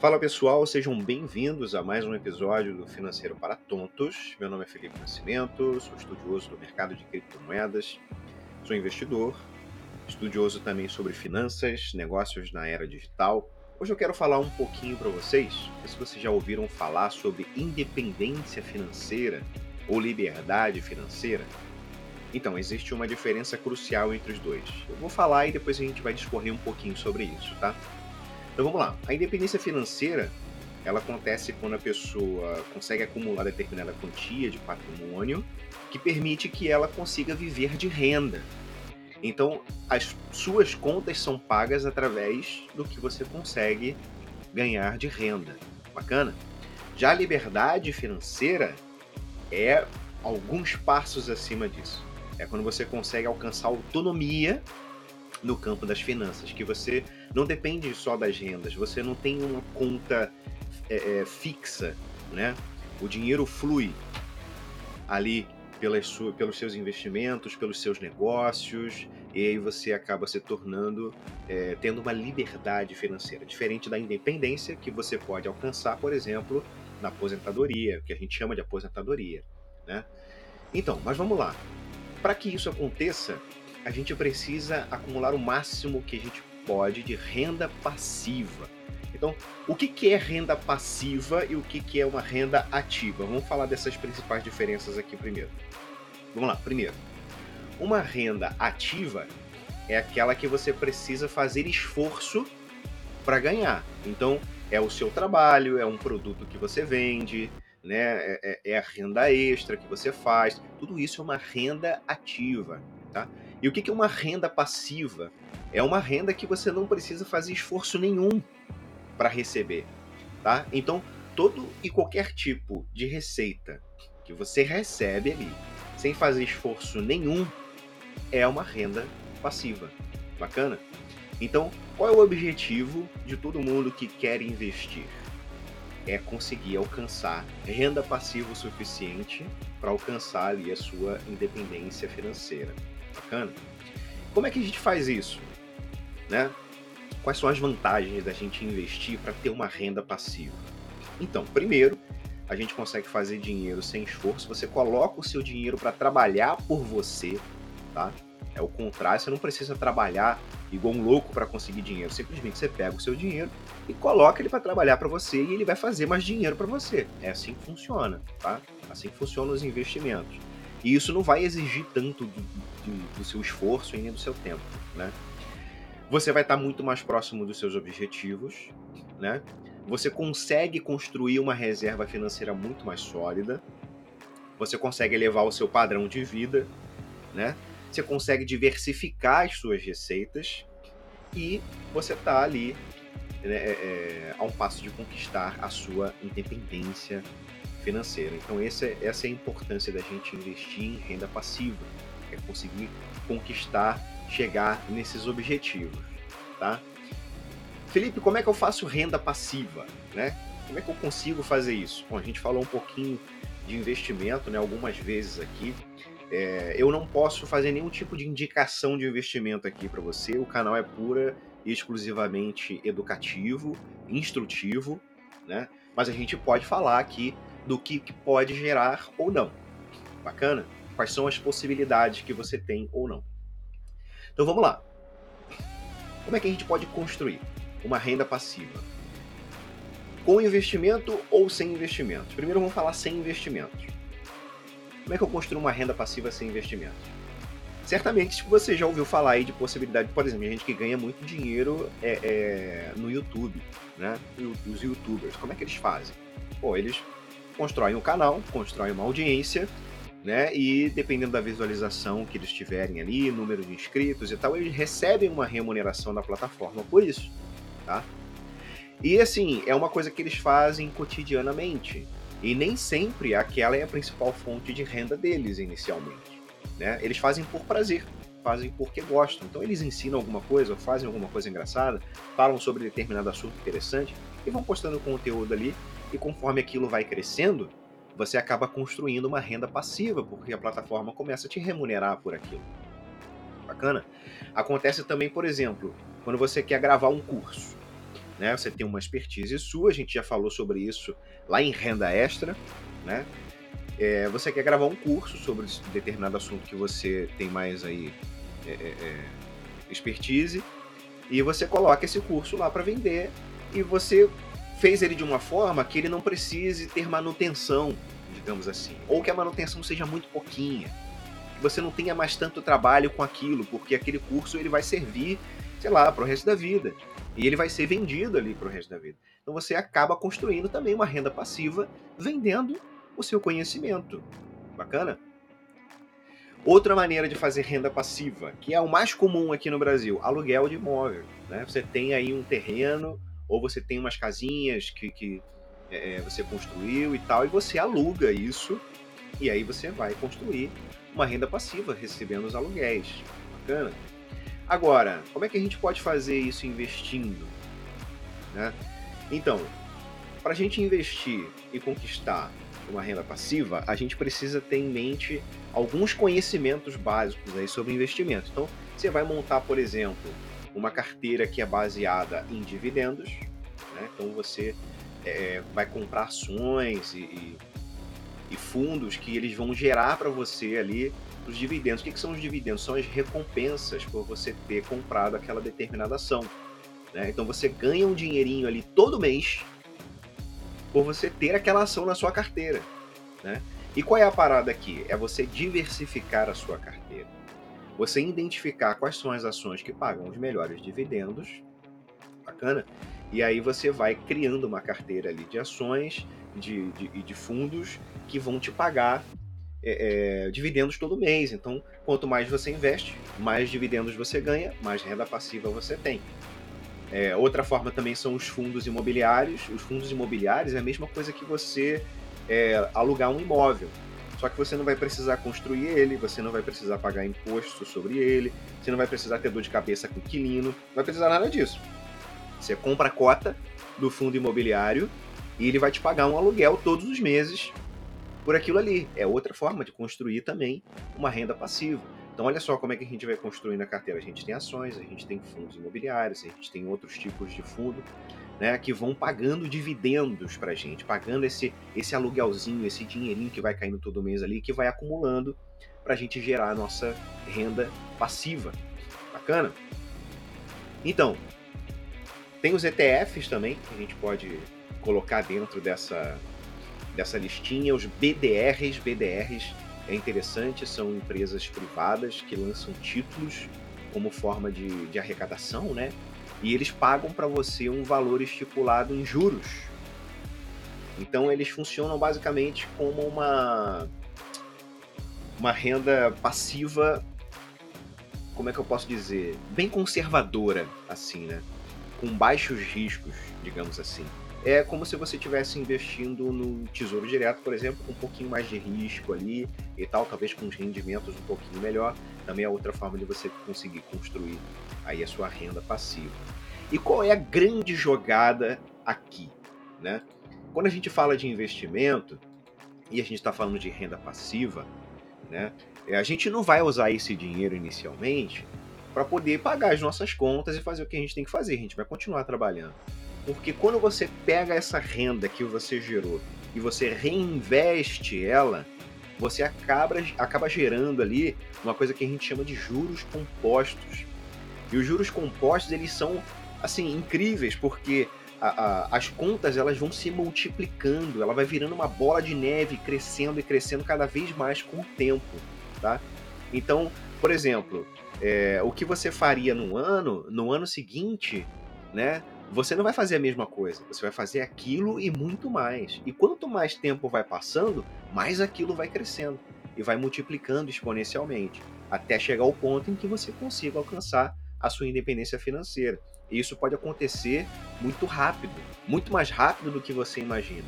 Fala pessoal, sejam bem-vindos a mais um episódio do Financeiro para Tontos. Meu nome é Felipe Nascimento, sou estudioso do mercado de criptomoedas, sou investidor, estudioso também sobre finanças, negócios na era digital. Hoje eu quero falar um pouquinho para vocês, se vocês já ouviram falar sobre independência financeira ou liberdade financeira. Então, existe uma diferença crucial entre os dois. Eu vou falar e depois a gente vai discorrer um pouquinho sobre isso, tá? Então vamos lá. A independência financeira, ela acontece quando a pessoa consegue acumular determinada quantia de patrimônio que permite que ela consiga viver de renda. Então, as suas contas são pagas através do que você consegue ganhar de renda. Bacana? Já a liberdade financeira é alguns passos acima disso. É quando você consegue alcançar autonomia no campo das finanças, que você não depende só das rendas, você não tem uma conta é, é, fixa, né? O dinheiro flui ali pelas pelos seus investimentos, pelos seus negócios, e aí você acaba se tornando, é, tendo uma liberdade financeira, diferente da independência que você pode alcançar, por exemplo, na aposentadoria, que a gente chama de aposentadoria, né? Então, mas vamos lá. Para que isso aconteça, a gente precisa acumular o máximo que a gente pode de renda passiva. Então, o que, que é renda passiva e o que, que é uma renda ativa? Vamos falar dessas principais diferenças aqui primeiro. Vamos lá, primeiro. Uma renda ativa é aquela que você precisa fazer esforço para ganhar. Então, é o seu trabalho, é um produto que você vende, né? É, é, é, a renda extra que você faz. Tudo isso é uma renda ativa, tá? E o que é uma renda passiva? É uma renda que você não precisa fazer esforço nenhum para receber, tá? Então, todo e qualquer tipo de receita que você recebe ali, sem fazer esforço nenhum, é uma renda passiva. Bacana? Então, qual é o objetivo de todo mundo que quer investir? É conseguir alcançar renda passiva o suficiente para alcançar ali a sua independência financeira. Bacana? Como é que a gente faz isso? Né? Quais são as vantagens da gente investir para ter uma renda passiva? Então, primeiro, a gente consegue fazer dinheiro sem esforço. Você coloca o seu dinheiro para trabalhar por você, tá? É o contrário, você não precisa trabalhar igual um louco para conseguir dinheiro. Simplesmente você pega o seu dinheiro e coloca ele para trabalhar para você e ele vai fazer mais dinheiro para você. É assim que funciona, tá? Assim que funcionam os investimentos. E isso não vai exigir tanto do, do, do seu esforço e nem do seu tempo, né? Você vai estar muito mais próximo dos seus objetivos, né? Você consegue construir uma reserva financeira muito mais sólida. Você consegue elevar o seu padrão de vida, né? Você consegue diversificar as suas receitas e você está ali né, é, é, a um passo de conquistar a sua independência financeira. Então essa, é, essa é a importância da gente investir em renda passiva, é conseguir conquistar, chegar nesses objetivos, tá? Felipe, como é que eu faço renda passiva, né? Como é que eu consigo fazer isso? Bom, a gente falou um pouquinho de investimento, né, algumas vezes aqui. É, eu não posso fazer nenhum tipo de indicação de investimento aqui para você. O canal é pura e exclusivamente educativo, instrutivo, né? Mas a gente pode falar aqui do que, que pode gerar ou não. Bacana? Quais são as possibilidades que você tem ou não. Então vamos lá. Como é que a gente pode construir uma renda passiva? Com investimento ou sem investimento? Primeiro vamos falar sem investimentos. Como é que eu construo uma renda passiva sem investimentos? Certamente você já ouviu falar aí de possibilidade, por exemplo, gente que ganha muito dinheiro é, é, no YouTube, né? Os youtubers, como é que eles fazem? Pô, eles constroem um canal, constroem uma audiência, né? E dependendo da visualização que eles tiverem ali, número de inscritos e tal, eles recebem uma remuneração da plataforma por isso, tá? E assim, é uma coisa que eles fazem cotidianamente. E nem sempre aquela é a principal fonte de renda deles inicialmente. Né? Eles fazem por prazer, fazem porque gostam. Então eles ensinam alguma coisa, fazem alguma coisa engraçada, falam sobre determinado assunto interessante e vão postando conteúdo ali e conforme aquilo vai crescendo, você acaba construindo uma renda passiva, porque a plataforma começa a te remunerar por aquilo. Bacana? Acontece também, por exemplo, quando você quer gravar um curso. né? Você tem uma expertise sua, a gente já falou sobre isso lá em renda extra, né? É, você quer gravar um curso sobre determinado assunto que você tem mais aí é, é, é expertise e você coloca esse curso lá para vender e você fez ele de uma forma que ele não precise ter manutenção, digamos assim, ou que a manutenção seja muito pouquinha, que você não tenha mais tanto trabalho com aquilo, porque aquele curso ele vai servir, sei lá, para o resto da vida e ele vai ser vendido ali para o resto da vida. Então você acaba construindo também uma renda passiva vendendo o seu conhecimento. Bacana? Outra maneira de fazer renda passiva, que é o mais comum aqui no Brasil, aluguel de imóvel. Né? Você tem aí um terreno ou você tem umas casinhas que, que é, é, você construiu e tal, e você aluga isso, e aí você vai construir uma renda passiva recebendo os aluguéis. Bacana? Agora, como é que a gente pode fazer isso investindo? Né? Então, para a gente investir e conquistar uma renda passiva, a gente precisa ter em mente alguns conhecimentos básicos aí sobre investimento. Então, você vai montar, por exemplo, uma carteira que é baseada em dividendos, né? então você é, vai comprar ações e, e, e, fundos que eles vão gerar para você ali os dividendos. O que, que, são os dividendos? São as recompensas por você ter comprado aquela determinada ação. Né? Então você ganha um dinheirinho ali todo mês por você ter aquela ação na sua carteira. Né? E qual é a parada aqui? É você diversificar a sua carteira você identificar quais são as ações que pagam os melhores dividendos, bacana? E aí você vai criando uma carteira ali de ações e de, de, de, fundos que vão te pagar é, é, dividendos todo mês. Então, quanto mais você investe, mais dividendos você ganha, mais renda passiva você tem. É, outra forma também são os fundos imobiliários. Os fundos imobiliários é a mesma coisa que você é, alugar um imóvel. Só que você não vai precisar construir ele, você não vai precisar pagar imposto sobre ele, você não vai precisar ter dor de cabeça com inquilino, não vai precisar nada disso. Você compra a cota do fundo imobiliário e ele vai te pagar um aluguel todos os meses por aquilo ali. É outra forma de construir também uma renda passiva. Então, olha só como é que a gente vai construir na carteira. A gente tem ações, a gente tem fundos imobiliários, a gente tem outros tipos de fundo né, que vão pagando dividendos para a gente, pagando esse, esse aluguelzinho, esse dinheirinho que vai caindo todo mês ali, que vai acumulando para a gente gerar a nossa renda passiva. Bacana? Então, tem os ETFs também, que a gente pode colocar dentro dessa, dessa listinha, os BDRs. BDRs é interessante, são empresas privadas que lançam títulos como forma de, de arrecadação, né? e eles pagam para você um valor estipulado em juros. Então eles funcionam basicamente como uma uma renda passiva, como é que eu posso dizer, bem conservadora assim, né? Com baixos riscos, digamos assim. É como se você estivesse investindo no Tesouro Direto, por exemplo, com um pouquinho mais de risco ali e tal, talvez com os rendimentos um pouquinho melhor. Também é outra forma de você conseguir construir aí a sua renda passiva. E qual é a grande jogada aqui, né? Quando a gente fala de investimento e a gente está falando de renda passiva, né? É, a gente não vai usar esse dinheiro inicialmente para poder pagar as nossas contas e fazer o que a gente tem que fazer. A gente vai continuar trabalhando. Porque quando você pega essa renda que você gerou e você reinveste ela, você acaba, acaba gerando ali uma coisa que a gente chama de juros compostos. E os juros compostos, eles são, assim, incríveis, porque a, a, as contas, elas vão se multiplicando, ela vai virando uma bola de neve, crescendo e crescendo cada vez mais com o tempo, tá? Então, por exemplo, é, o que você faria no ano, no ano seguinte, né? Você não vai fazer a mesma coisa, você vai fazer aquilo e muito mais. E quanto mais tempo vai passando, mais aquilo vai crescendo e vai multiplicando exponencialmente, até chegar ao ponto em que você consiga alcançar a sua independência financeira. E isso pode acontecer muito rápido, muito mais rápido do que você imagina.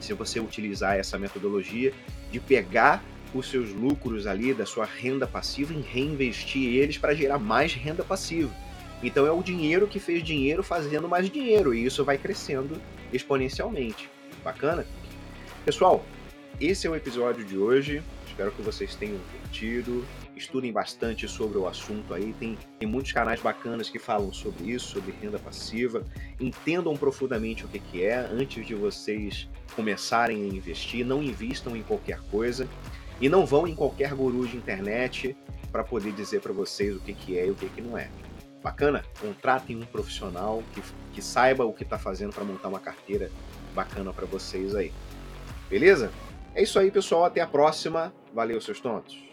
Se você utilizar essa metodologia de pegar os seus lucros ali da sua renda passiva e reinvestir eles para gerar mais renda passiva. Então é o dinheiro que fez dinheiro fazendo mais dinheiro e isso vai crescendo exponencialmente. Bacana? Pessoal, esse é o episódio de hoje. Espero que vocês tenham curtido estudem bastante sobre o assunto aí. Tem, tem muitos canais bacanas que falam sobre isso, sobre renda passiva. Entendam profundamente o que, que é antes de vocês começarem a investir. Não invistam em qualquer coisa e não vão em qualquer guru de internet para poder dizer para vocês o que, que é e o que, que não é. Bacana? Contratem um profissional que, que saiba o que está fazendo para montar uma carteira bacana para vocês aí. Beleza? É isso aí, pessoal. Até a próxima. Valeu, seus tontos.